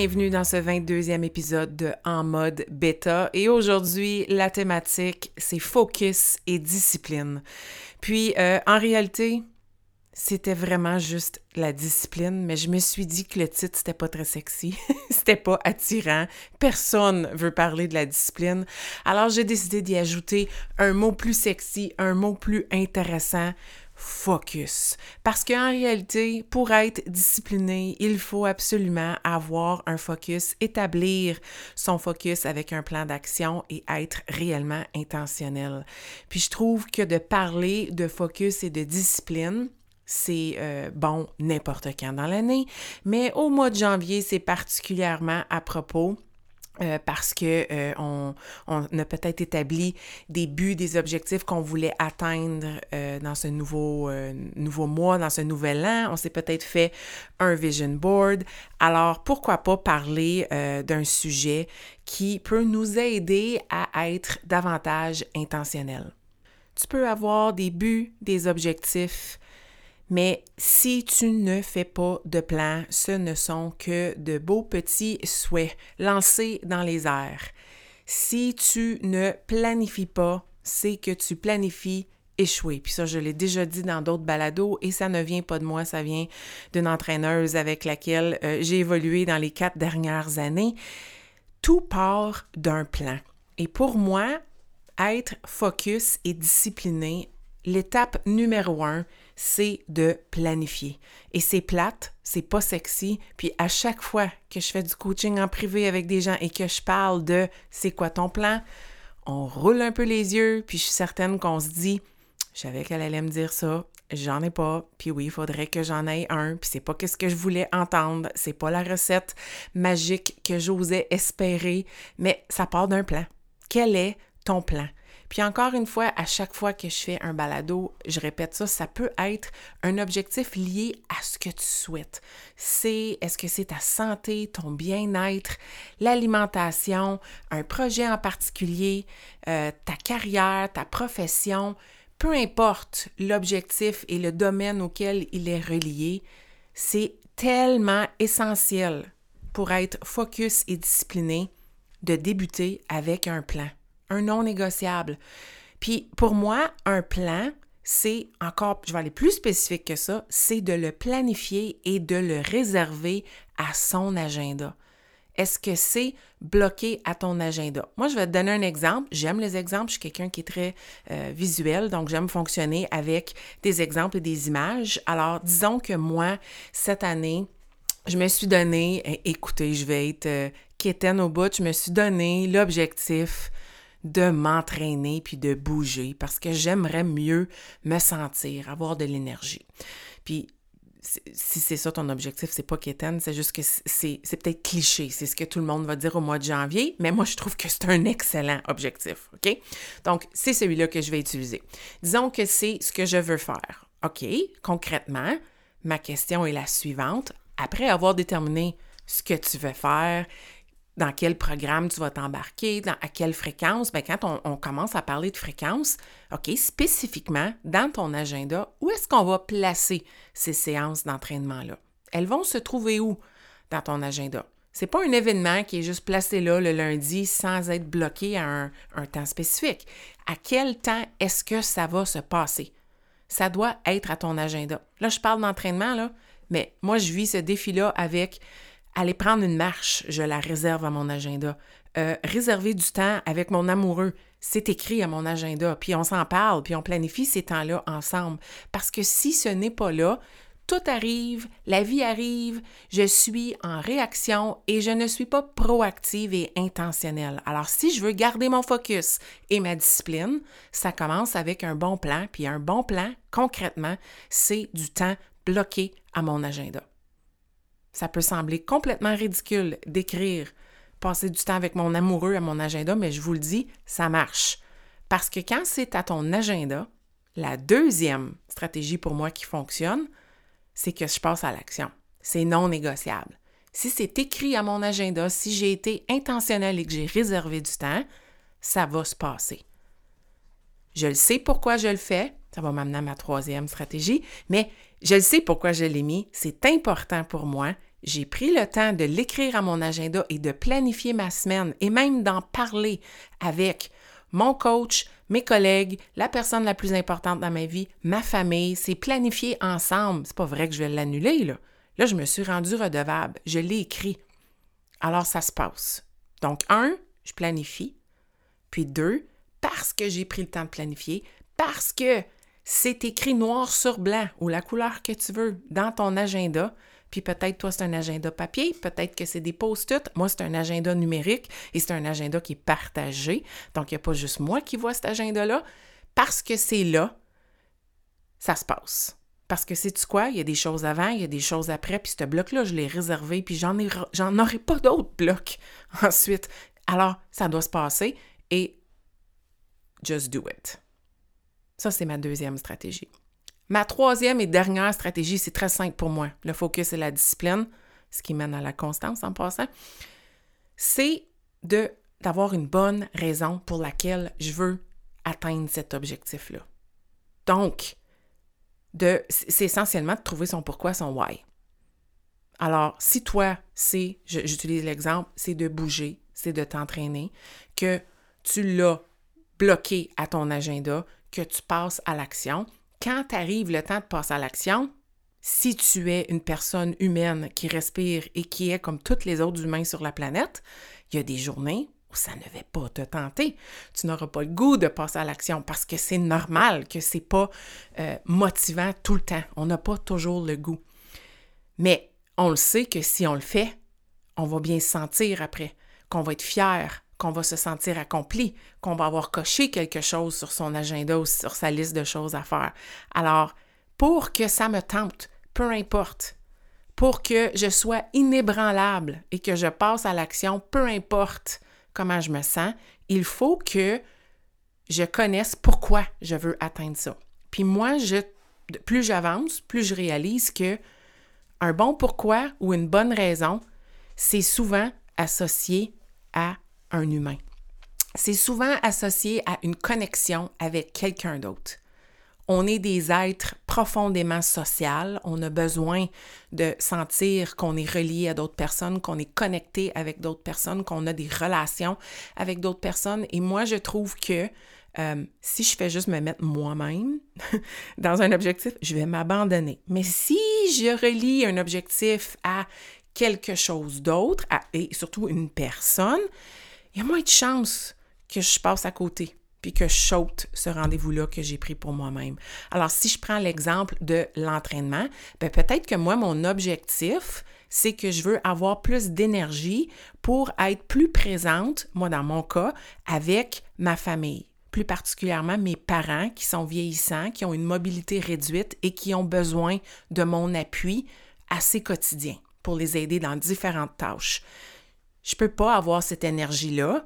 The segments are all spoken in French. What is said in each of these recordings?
Bienvenue dans ce 22e épisode de En mode bêta et aujourd'hui la thématique c'est focus et discipline. Puis euh, en réalité c'était vraiment juste la discipline, mais je me suis dit que le titre c'était pas très sexy, c'était pas attirant, personne veut parler de la discipline. Alors j'ai décidé d'y ajouter un mot plus sexy, un mot plus intéressant, focus. Parce qu'en réalité, pour être discipliné, il faut absolument avoir un focus, établir son focus avec un plan d'action et être réellement intentionnel. Puis je trouve que de parler de focus et de discipline, c'est euh, bon n'importe quand dans l'année, mais au mois de janvier, c'est particulièrement à propos euh, parce que euh, on, a peut-être établi des buts, des objectifs qu'on voulait atteindre euh, dans ce nouveau, nouveau mois, dans ce nouvel an. On s'est peut-être fait un vision board. Alors, pourquoi pas parler d'un sujet qui peut nous aider à être davantage intentionnel. Tu peux avoir des buts, des objectifs, mais si tu ne fais pas de plan, ce ne sont que de beaux petits souhaits lancés dans les airs. Si tu ne planifies pas, c'est que tu planifies échouer. Puis ça, je l'ai déjà dit dans d'autres balados et ça ne vient pas de moi, ça vient d'une entraîneuse avec laquelle euh, j'ai évolué dans les quatre dernières années. Tout part d'un plan. Et pour moi, être focus et discipliné, l'étape numéro un, c'est de planifier. Et c'est plate, c'est pas sexy. Puis à chaque fois que je fais du coaching en privé avec des gens et que je parle de c'est quoi ton plan, on roule un peu les yeux, puis je suis certaine qu'on se dit je savais qu'elle allait me dire ça, j'en ai pas, puis oui, il faudrait que j'en aie un, puis c'est pas ce que je voulais entendre, c'est pas la recette magique que j'osais espérer, mais ça part d'un plan. Quel est ton plan? Puis encore une fois, à chaque fois que je fais un balado, je répète ça, ça peut être un objectif lié à ce que tu souhaites. C'est est-ce que c'est ta santé, ton bien-être, l'alimentation, un projet en particulier, euh, ta carrière, ta profession, peu importe l'objectif et le domaine auquel il est relié, c'est tellement essentiel pour être focus et discipliné de débuter avec un plan un non négociable. Puis pour moi, un plan, c'est encore, je vais aller plus spécifique que ça, c'est de le planifier et de le réserver à son agenda. Est-ce que c'est bloqué à ton agenda? Moi, je vais te donner un exemple. J'aime les exemples. Je suis quelqu'un qui est très euh, visuel, donc j'aime fonctionner avec des exemples et des images. Alors, disons que moi, cette année, je me suis donné, écoutez, je vais être euh, au bout, je me suis donné l'objectif de m'entraîner puis de bouger parce que j'aimerais mieux me sentir, avoir de l'énergie. Puis si c'est ça ton objectif, c'est pas qu'étenne, c'est juste que c'est, peut-être cliché, c'est ce que tout le monde va dire au mois de janvier, mais moi je trouve que c'est un excellent objectif, OK? Donc, c'est celui-là que je vais utiliser. Disons que c'est ce que je veux faire. OK, concrètement, ma question est la suivante. Après avoir déterminé ce que tu veux faire, dans quel programme tu vas t'embarquer, à quelle fréquence. Bien, quand on, commence à parler de fréquence, OK, spécifiquement dans ton agenda, où est-ce qu'on va placer ces séances d'entraînement-là? Elles vont se trouver où dans ton agenda? C'est pas un événement qui est juste placé là le lundi sans être bloqué à un, un temps spécifique. À quel temps est-ce que ça va se passer? Ça doit être à ton agenda. Là, je parle d'entraînement, là, mais moi, je vis ce défi-là avec Aller prendre une marche, je la réserve à mon agenda. Euh, réserver du temps avec mon amoureux, c'est écrit à mon agenda. Puis on s'en parle, puis on planifie ces temps-là ensemble. Parce que si ce n'est pas là, tout arrive, la vie arrive, je suis en réaction et je ne suis pas proactive et intentionnelle. Alors, si je veux garder mon focus et ma discipline, ça commence avec un bon plan. Puis un bon plan, concrètement, c'est du temps bloqué à mon agenda. Ça peut sembler complètement ridicule d'écrire passer du temps avec mon amoureux à mon agenda, mais je vous le dis, ça marche. Parce que quand c'est à ton agenda, la deuxième stratégie pour moi qui fonctionne, c'est que je passe à l'action. C'est non négociable. Si c'est écrit à mon agenda, si j'ai été intentionnel et que j'ai réservé du temps, ça va se passer. Je le sais pourquoi je le fais, ça va m'amener à ma troisième stratégie, mais je le sais pourquoi je l'ai mis, c'est important pour moi j'ai pris le temps de l'écrire à mon agenda et de planifier ma semaine et même d'en parler avec mon coach, mes collègues, la personne la plus importante dans ma vie, ma famille. C'est planifié ensemble. C'est pas vrai que je vais l'annuler, là. Là, je me suis rendue redevable. Je l'ai écrit. Alors, ça se passe. Donc, un, je planifie. Puis deux, parce que j'ai pris le temps de planifier, parce que c'est écrit noir sur blanc ou la couleur que tu veux dans ton agenda, puis peut-être toi, c'est un agenda papier, peut-être que c'est des post-it. Moi, c'est un agenda numérique et c'est un agenda qui est partagé. Donc, il n'y a pas juste moi qui vois cet agenda-là. Parce que c'est là, ça se passe. Parce que sais-tu quoi? Il y a des choses avant, il y a des choses après, puis ce bloc-là, je l'ai réservé, puis j'en, j'en aurai pas d'autres blocs ensuite. Alors, ça doit se passer et just do it. Ça, c'est ma deuxième stratégie. Ma troisième et dernière stratégie, c'est très simple pour moi. Le focus et la discipline, ce qui mène à la constance en passant, c'est d'avoir une bonne raison pour laquelle je veux atteindre cet objectif-là. Donc, c'est essentiellement de trouver son pourquoi, son why. Alors, si toi, c'est, j'utilise l'exemple, c'est de bouger, c'est de t'entraîner, que tu l'as bloqué à ton agenda, que tu passes à l'action, quand arrive le temps de passer à l'action, si tu es une personne humaine qui respire et qui est comme tous les autres humains sur la planète, il y a des journées où ça ne va pas te tenter. Tu n'auras pas le goût de passer à l'action parce que c'est normal que c'est pas euh, motivant tout le temps. On n'a pas toujours le goût. Mais on le sait que si on le fait, on va bien se sentir après, qu'on va être fier, qu'on va se sentir accompli, qu'on va avoir coché quelque chose sur son agenda ou sur sa liste de choses à faire. Alors, pour que ça me tente, peu importe, pour que je sois inébranlable et que je passe à l'action, peu importe comment je me sens, il faut que je connaisse pourquoi je veux atteindre ça. Puis moi, je, plus j'avance, plus je réalise que un bon pourquoi ou une bonne raison, c'est souvent associé à un humain. C'est souvent associé à une connexion avec quelqu'un d'autre. On est des êtres profondément sociaux. On a besoin de sentir qu'on est relié à d'autres personnes, qu'on est connecté avec d'autres personnes, qu'on a des relations avec d'autres personnes. Et moi, je trouve que euh, si je fais juste me mettre moi-même dans un objectif, je vais m'abandonner. Mais si je relie un objectif à quelque chose d'autre, et surtout une personne, il y a moins de chances que je passe à côté puis que je saute ce rendez-vous-là que j'ai pris pour moi-même. Alors, si je prends l'exemple de l'entraînement, ben, peut-être que moi, mon objectif, c'est que je veux avoir plus d'énergie pour être plus présente, moi dans mon cas, avec ma famille, plus particulièrement mes parents qui sont vieillissants, qui ont une mobilité réduite et qui ont besoin de mon appui assez quotidien pour les aider dans différentes tâches. Je ne peux pas avoir cette énergie-là,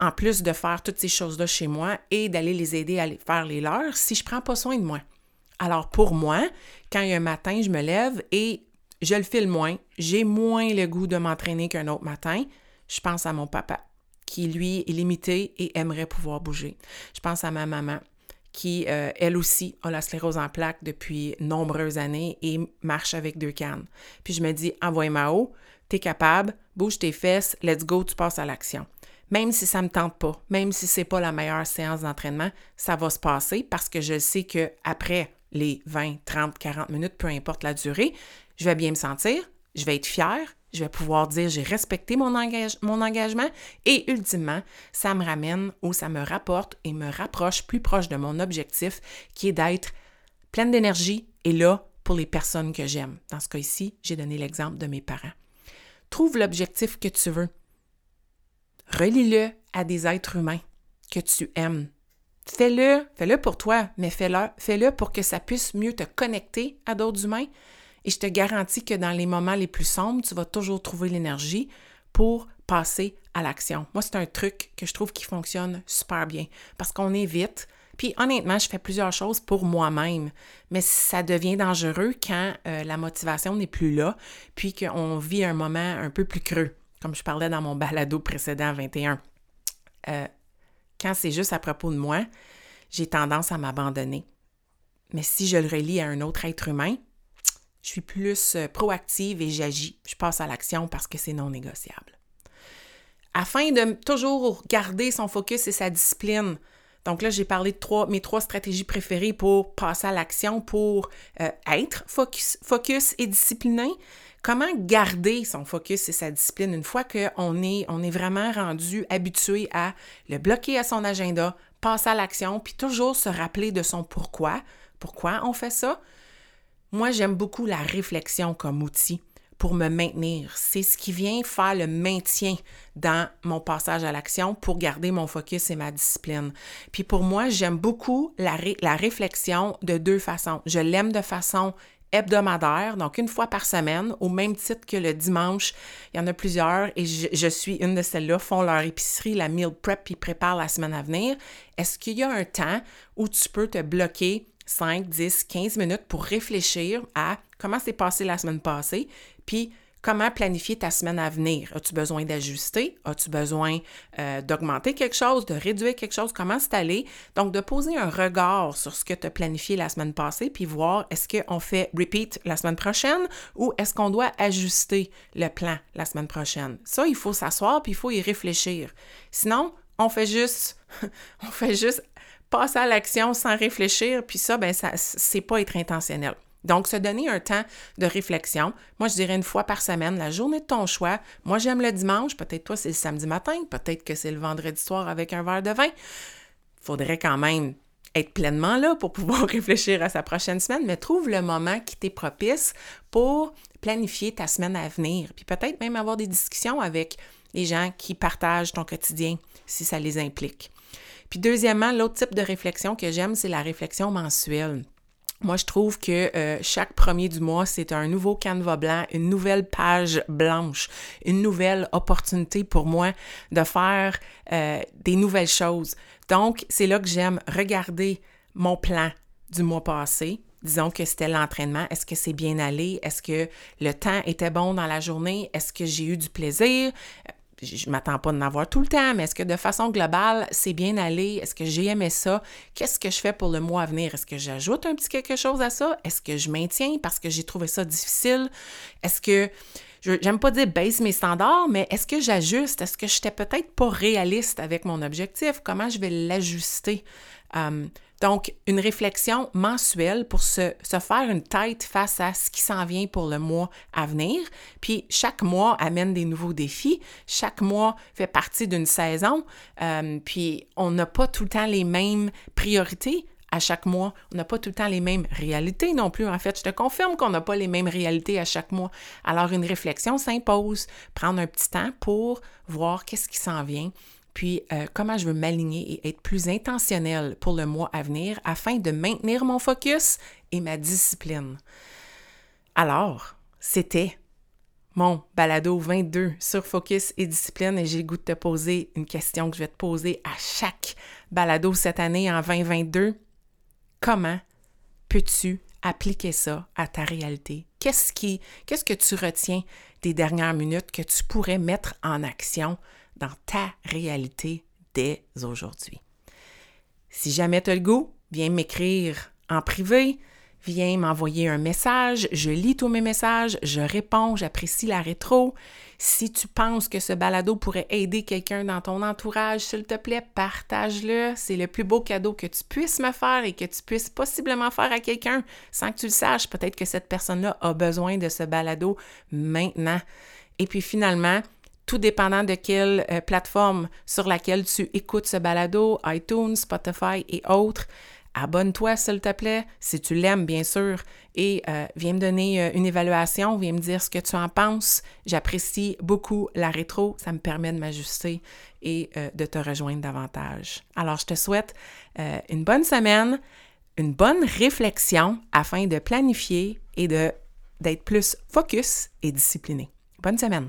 en plus de faire toutes ces choses-là chez moi et d'aller les aider à faire les leurs, si je ne prends pas soin de moi. Alors pour moi, quand un matin, je me lève et je le file moins, j'ai moins le goût de m'entraîner qu'un autre matin, je pense à mon papa, qui lui est limité et aimerait pouvoir bouger. Je pense à ma maman, qui, euh, elle aussi, a la sclérose en plaques depuis nombreuses années et marche avec deux cannes. Puis je me dis, envoie-moi haut, t'es capable, bouge tes fesses, let's go, tu passes à l'action. Même si ça ne me tente pas, même si ce n'est pas la meilleure séance d'entraînement, ça va se passer parce que je sais que après les 20, 30, 40 minutes, peu importe la durée, je vais bien me sentir, je vais être fière, je vais pouvoir dire j'ai respecté mon, mon engagement et ultimement, ça me ramène ou ça me rapporte et me rapproche plus proche de mon objectif qui est d'être pleine d'énergie et là pour les personnes que j'aime. Dans ce cas ci j'ai donné l'exemple de mes parents. Trouve l'objectif que tu veux. Relie-le à des êtres humains que tu aimes. Fais-le, fais-le pour toi, mais fais-le, fais-le pour que ça puisse mieux te connecter à d'autres humains. Et je te garantis que dans les moments les plus sombres, tu vas toujours trouver l'énergie pour passer à l'action. Moi, c'est un truc que je trouve qui fonctionne super bien parce qu'on évite. Puis honnêtement, je fais plusieurs choses pour moi-même, mais ça devient dangereux quand euh, la motivation n'est plus là, puis qu'on vit un moment un peu plus creux, comme je parlais dans mon balado précédent 21. Euh, quand c'est juste à propos de moi, j'ai tendance à m'abandonner. Mais si je le relie à un autre être humain, je suis plus euh, proactive et j'agis. Je passe à l'action parce que c'est non négociable. Afin de toujours garder son focus et sa discipline, donc là, j'ai parlé de trois, mes trois stratégies préférées pour passer à l'action, pour euh, être focus, et discipliné. Comment garder son focus et sa discipline une fois qu'on on est vraiment rendu habitué à le bloquer à son agenda, passer à l'action, puis toujours se rappeler de son pourquoi? Pourquoi on fait ça? Moi, j'aime beaucoup la réflexion comme outil pour me maintenir. C'est ce qui vient faire le maintien dans mon passage à l'action pour garder mon focus et ma discipline. Puis pour moi, j'aime beaucoup la, réflexion de deux façons. Je l'aime de façon hebdomadaire, donc une fois par semaine, au même titre que le dimanche. Il y en a plusieurs et je, je suis une de celles-là, font leur épicerie, la meal prep, puis préparent la semaine à venir. Est-ce qu'il y a un temps où tu peux te bloquer 5, 10, 15 minutes pour réfléchir à comment s'est passé la semaine passée, puis comment planifier ta semaine à venir? As-tu besoin d'ajuster? As-tu besoin euh, d'augmenter quelque chose, de réduire quelque chose? Comment c'est allé? Donc, de poser un regard sur ce que tu as planifié la semaine passée, puis voir est-ce qu'on fait repeat la semaine prochaine ou est-ce qu'on doit ajuster le plan la semaine prochaine? Ça, il faut s'asseoir, puis il faut y réfléchir. Sinon, on fait juste, on fait juste passer à l'action sans réfléchir, puis ça, ben, ça, c'est pas être intentionnel. Donc, se donner un temps de réflexion. Moi, je dirais une fois par semaine, la journée de ton choix. Moi, j'aime le dimanche. Peut-être toi, c'est le samedi matin. Peut-être que c'est le vendredi soir avec un verre de vin. Faudrait quand même être pleinement là pour pouvoir réfléchir à sa prochaine semaine, mais trouve le moment qui t'est propice pour planifier ta semaine à venir. Puis peut-être même avoir des discussions avec les gens qui partagent ton quotidien, si ça les implique. Puis deuxièmement, l'autre type de réflexion que j'aime, c'est la réflexion mensuelle. Moi, je trouve que euh, chaque premier du mois, c'est un nouveau canevas blanc, une nouvelle page blanche, une nouvelle opportunité pour moi de faire euh, des nouvelles choses. Donc, c'est là que j'aime regarder mon plan du mois passé. Disons que c'était l'entraînement. Est-ce que c'est bien allé? Est-ce que le temps était bon dans la journée? Est-ce que j'ai eu du plaisir? Je ne m'attends pas d'en avoir tout le temps, mais est-ce que de façon globale, c'est bien allé? Est-ce que j'ai aimé ça? Qu'est-ce que je fais pour le mois à venir? Est-ce que j'ajoute un petit quelque chose à ça? Est-ce que je maintiens parce que j'ai trouvé ça difficile? Est-ce que, j'aime pas dire baisse mes standards, mais est-ce que j'ajuste? Est-ce que je n'étais peut-être pas réaliste avec mon objectif? Comment je vais l'ajuster? Hum, donc, une réflexion mensuelle pour se, faire une tête face à ce qui s'en vient pour le mois à venir. Puis, chaque mois amène des nouveaux défis. Chaque mois fait partie d'une saison. Euh, puis, on n'a pas tout le temps les mêmes priorités à chaque mois. On n'a pas tout le temps les mêmes réalités non plus. En fait, je te confirme qu'on n'a pas les mêmes réalités à chaque mois. Alors, une réflexion s'impose. Prendre un petit temps pour voir qu'est-ce qui s'en vient puis euh, comment je veux m'aligner et être plus intentionnel pour le mois à venir afin de maintenir mon focus et ma discipline? Alors, c'était mon balado 22 sur focus et discipline et j'ai le goût de te poser une question que je vais te poser à chaque balado cette année en 2022. Comment peux-tu appliquer ça à ta réalité? Qu'est-ce qui, qu'est-ce que tu retiens des dernières minutes que tu pourrais mettre en action dans ta réalité dès aujourd'hui. Si jamais tu as le goût, viens m'écrire en privé, viens m'envoyer un message, je lis tous mes messages, je réponds, j'apprécie la rétro. Si tu penses que ce balado pourrait aider quelqu'un dans ton entourage, s'il te plaît, partage-le. C'est le plus beau cadeau que tu puisses me faire et que tu puisses possiblement faire à quelqu'un sans que tu le saches. Peut-être que cette personne-là a besoin de ce balado maintenant. Et puis finalement, tout dépendant de quelle euh, plateforme sur laquelle tu écoutes ce balado, iTunes, Spotify et autres, abonne-toi s'il te plaît, si tu l'aimes bien sûr, et euh, viens me donner euh, une évaluation, viens me dire ce que tu en penses. J'apprécie beaucoup la rétro, ça me permet de m'ajuster et de te rejoindre davantage. Alors, je te souhaite une bonne semaine, une bonne réflexion afin de planifier et d'être plus focus et discipliné. Bonne semaine!